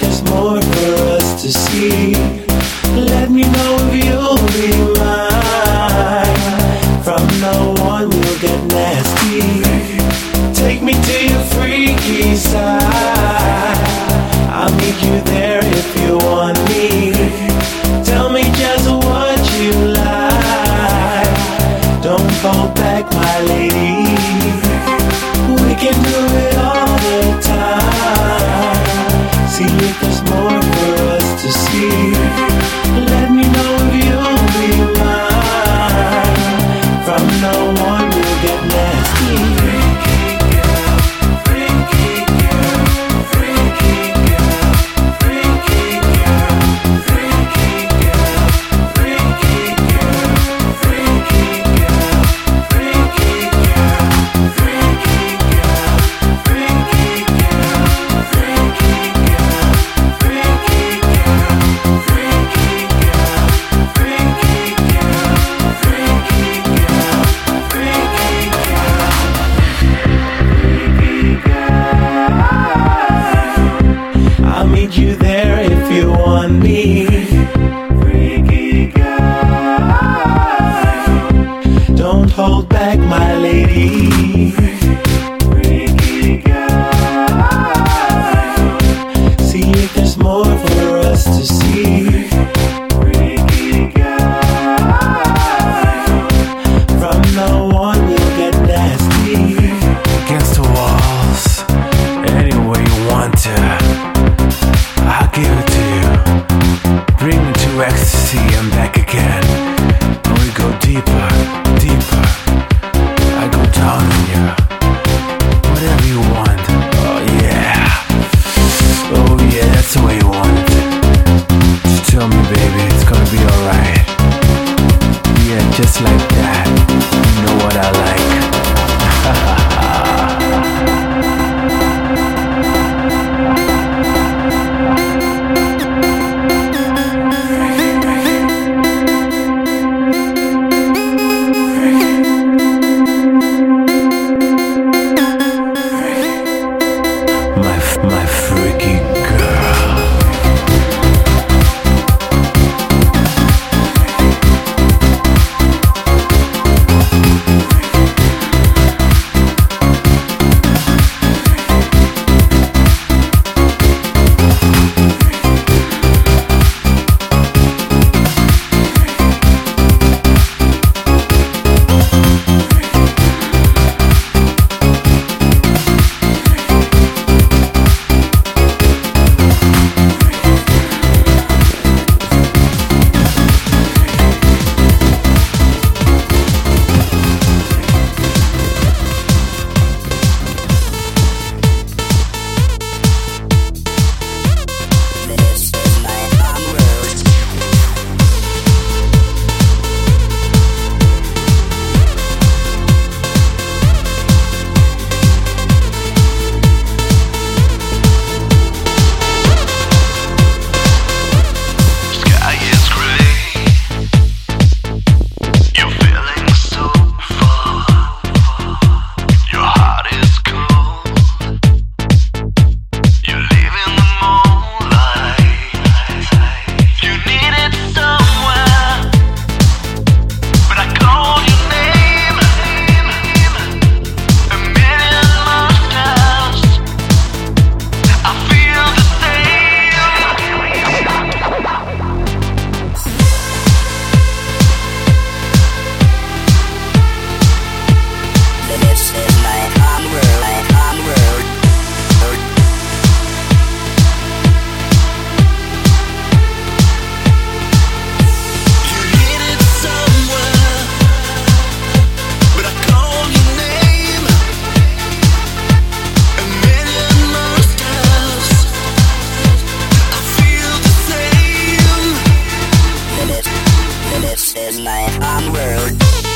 there's more for us to see. Let me know if you'll be mine. From now on, we'll get nasty. Take me to your freaky side. I'll meet you there if you want me. Tell me just what you like. Don't go back, my lady. See if there's more for us to see. me. Freaky girl. Don't hold back, my lady. This is my own world.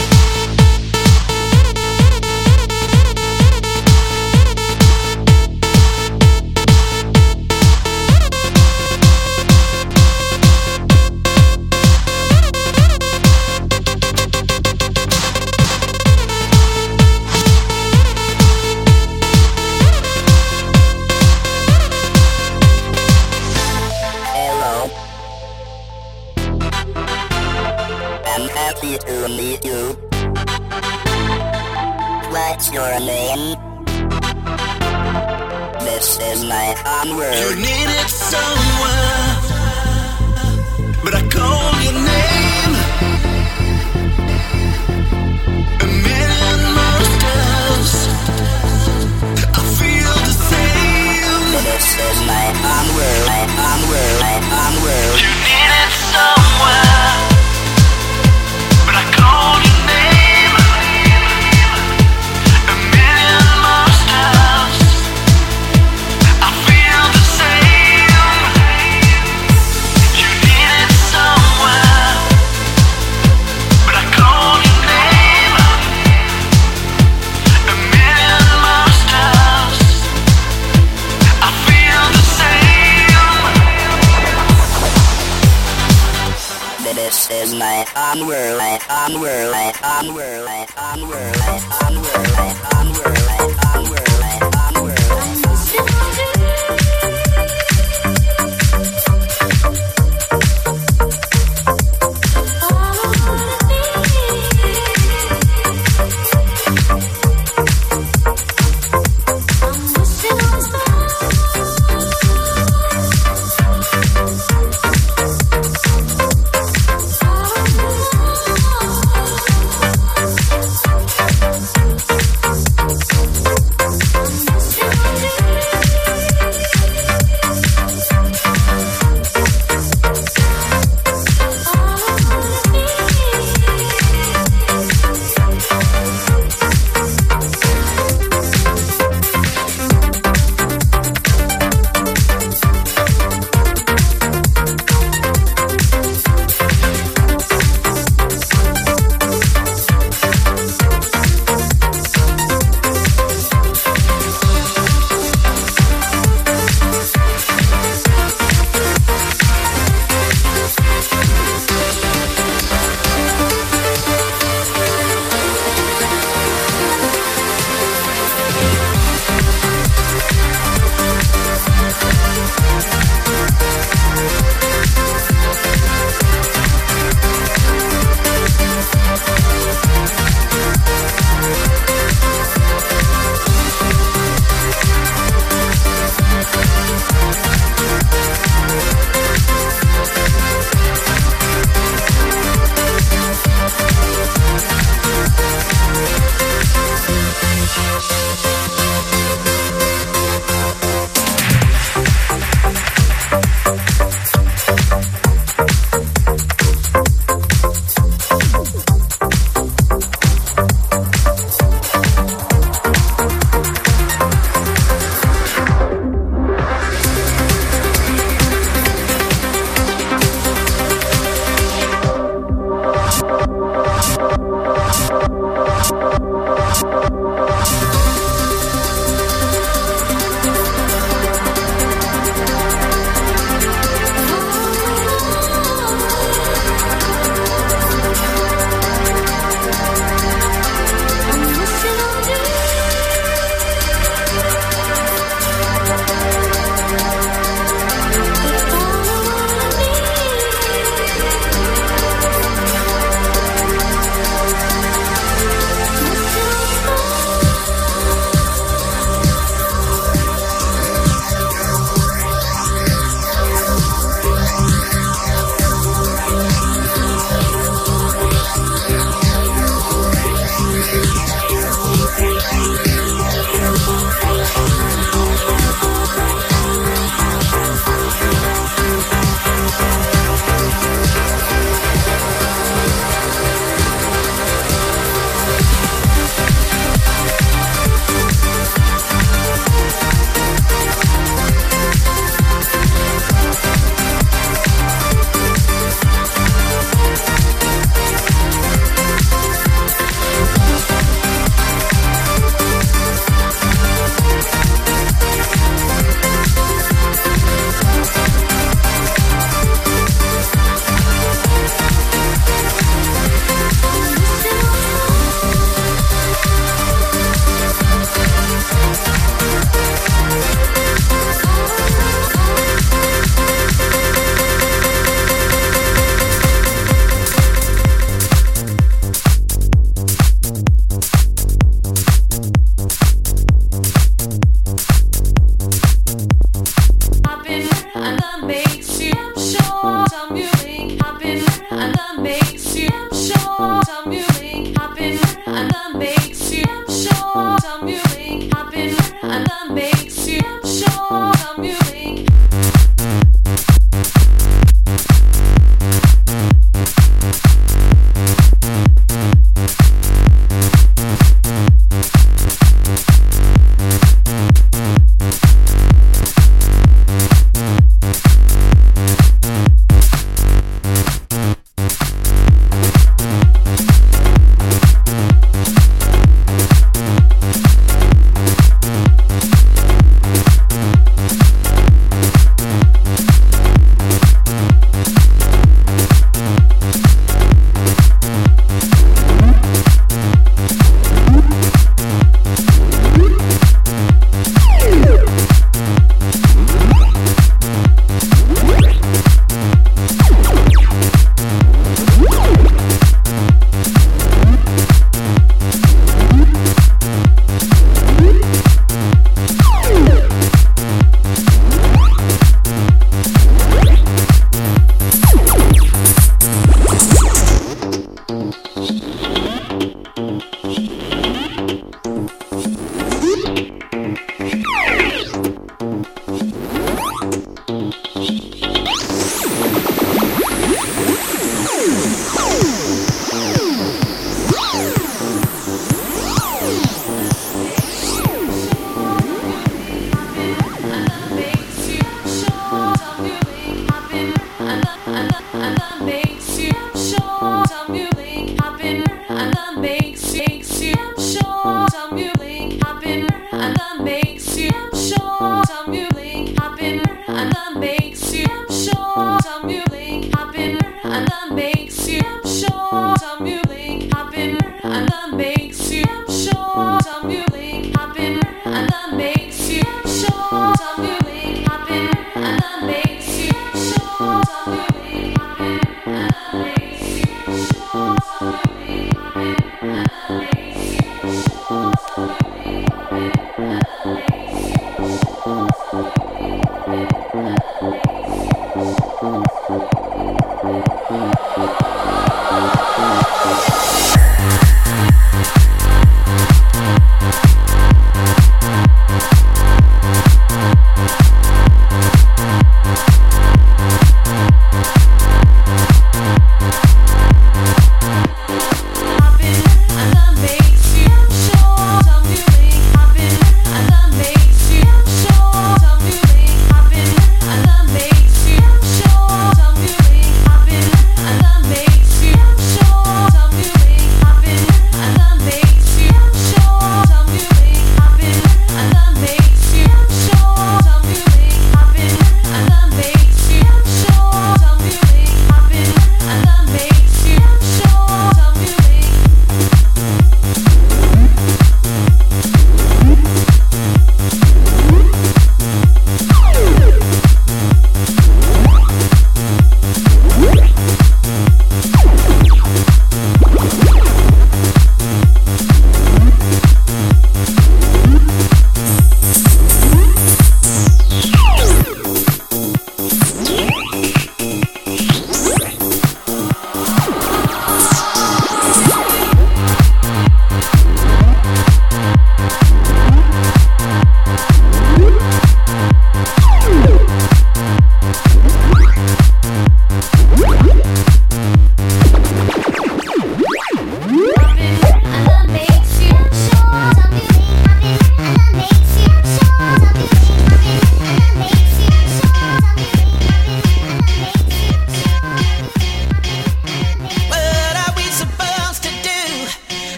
Thank you.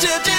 to do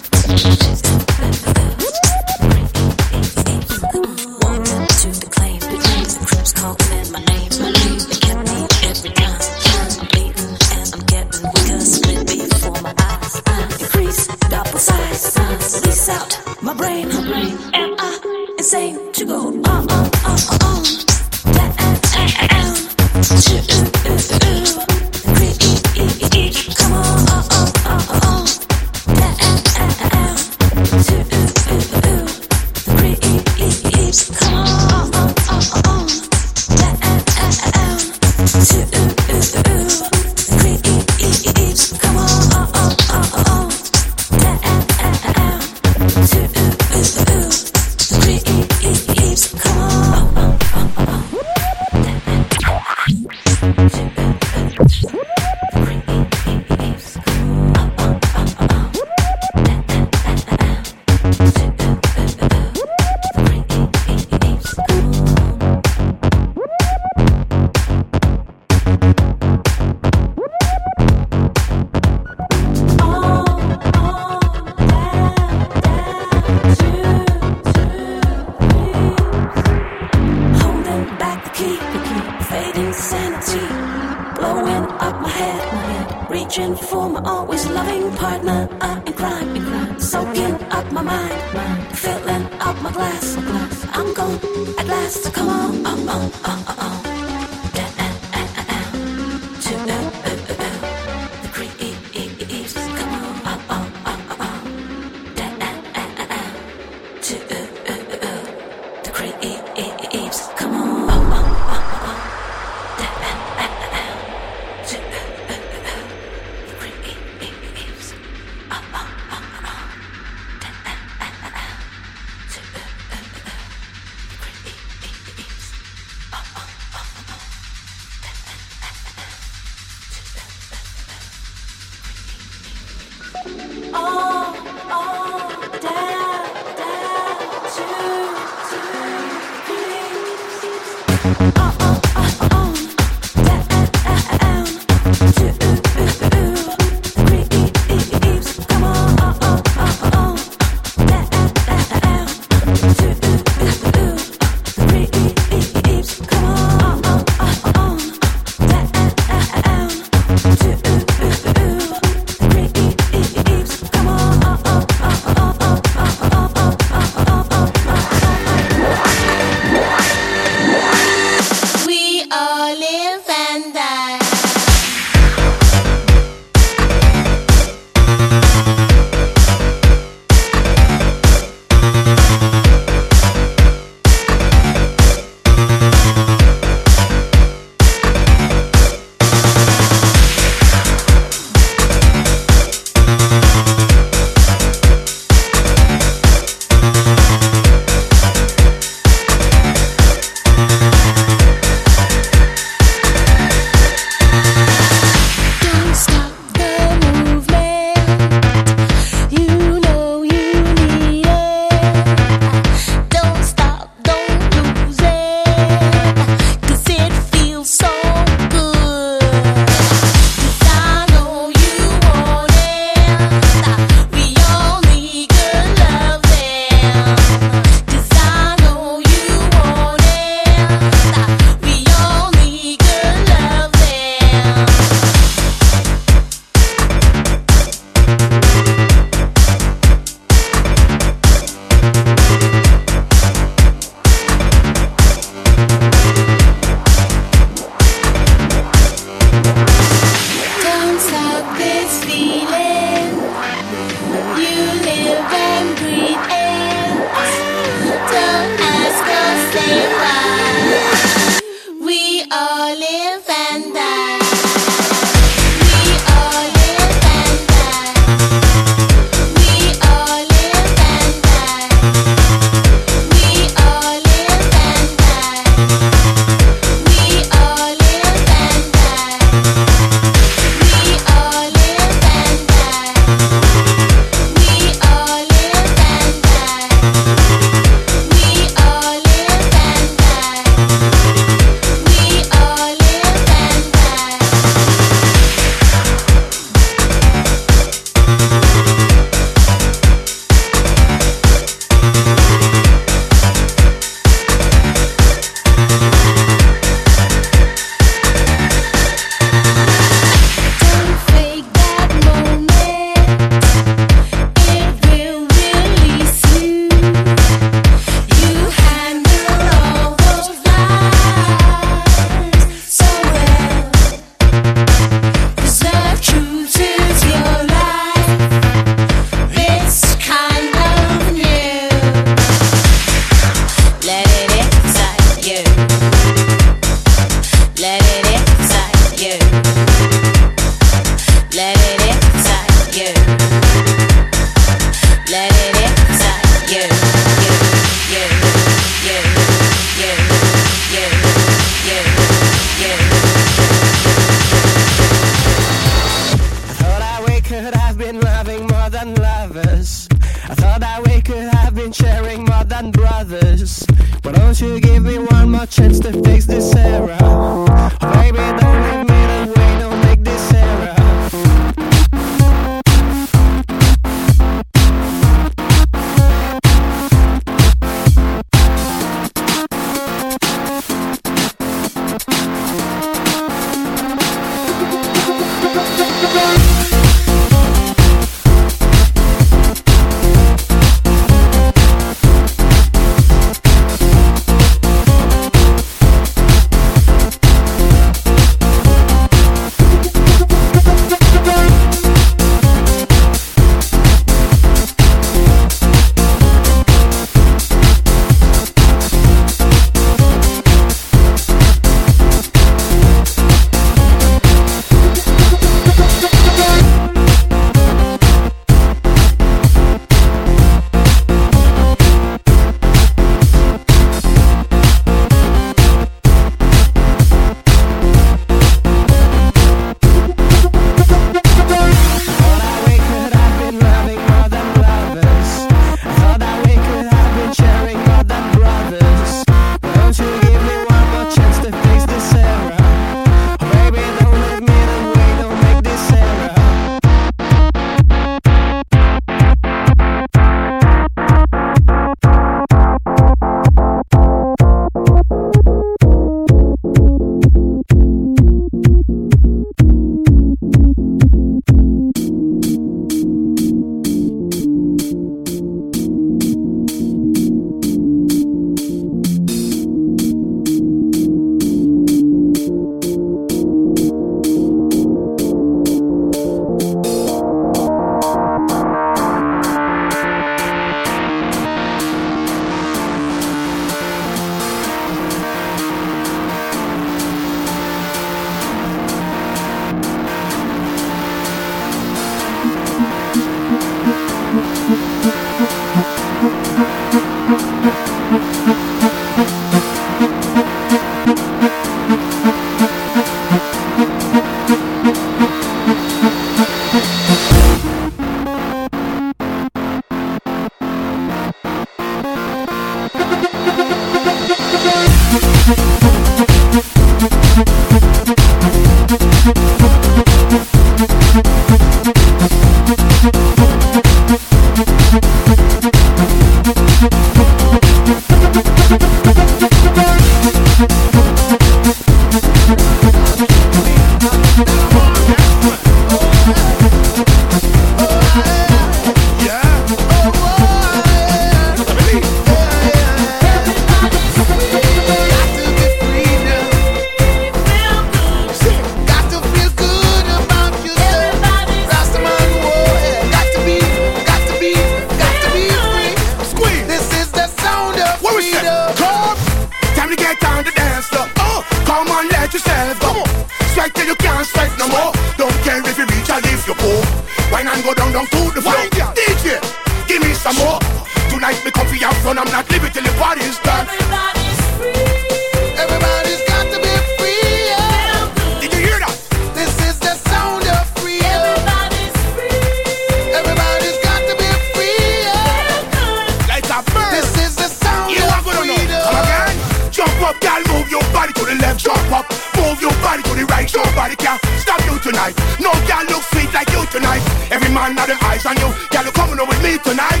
to the right. Nobody can stop you tonight. No girl look sweet like you tonight. Every man had them eyes on you. Girl, you coming up with me tonight.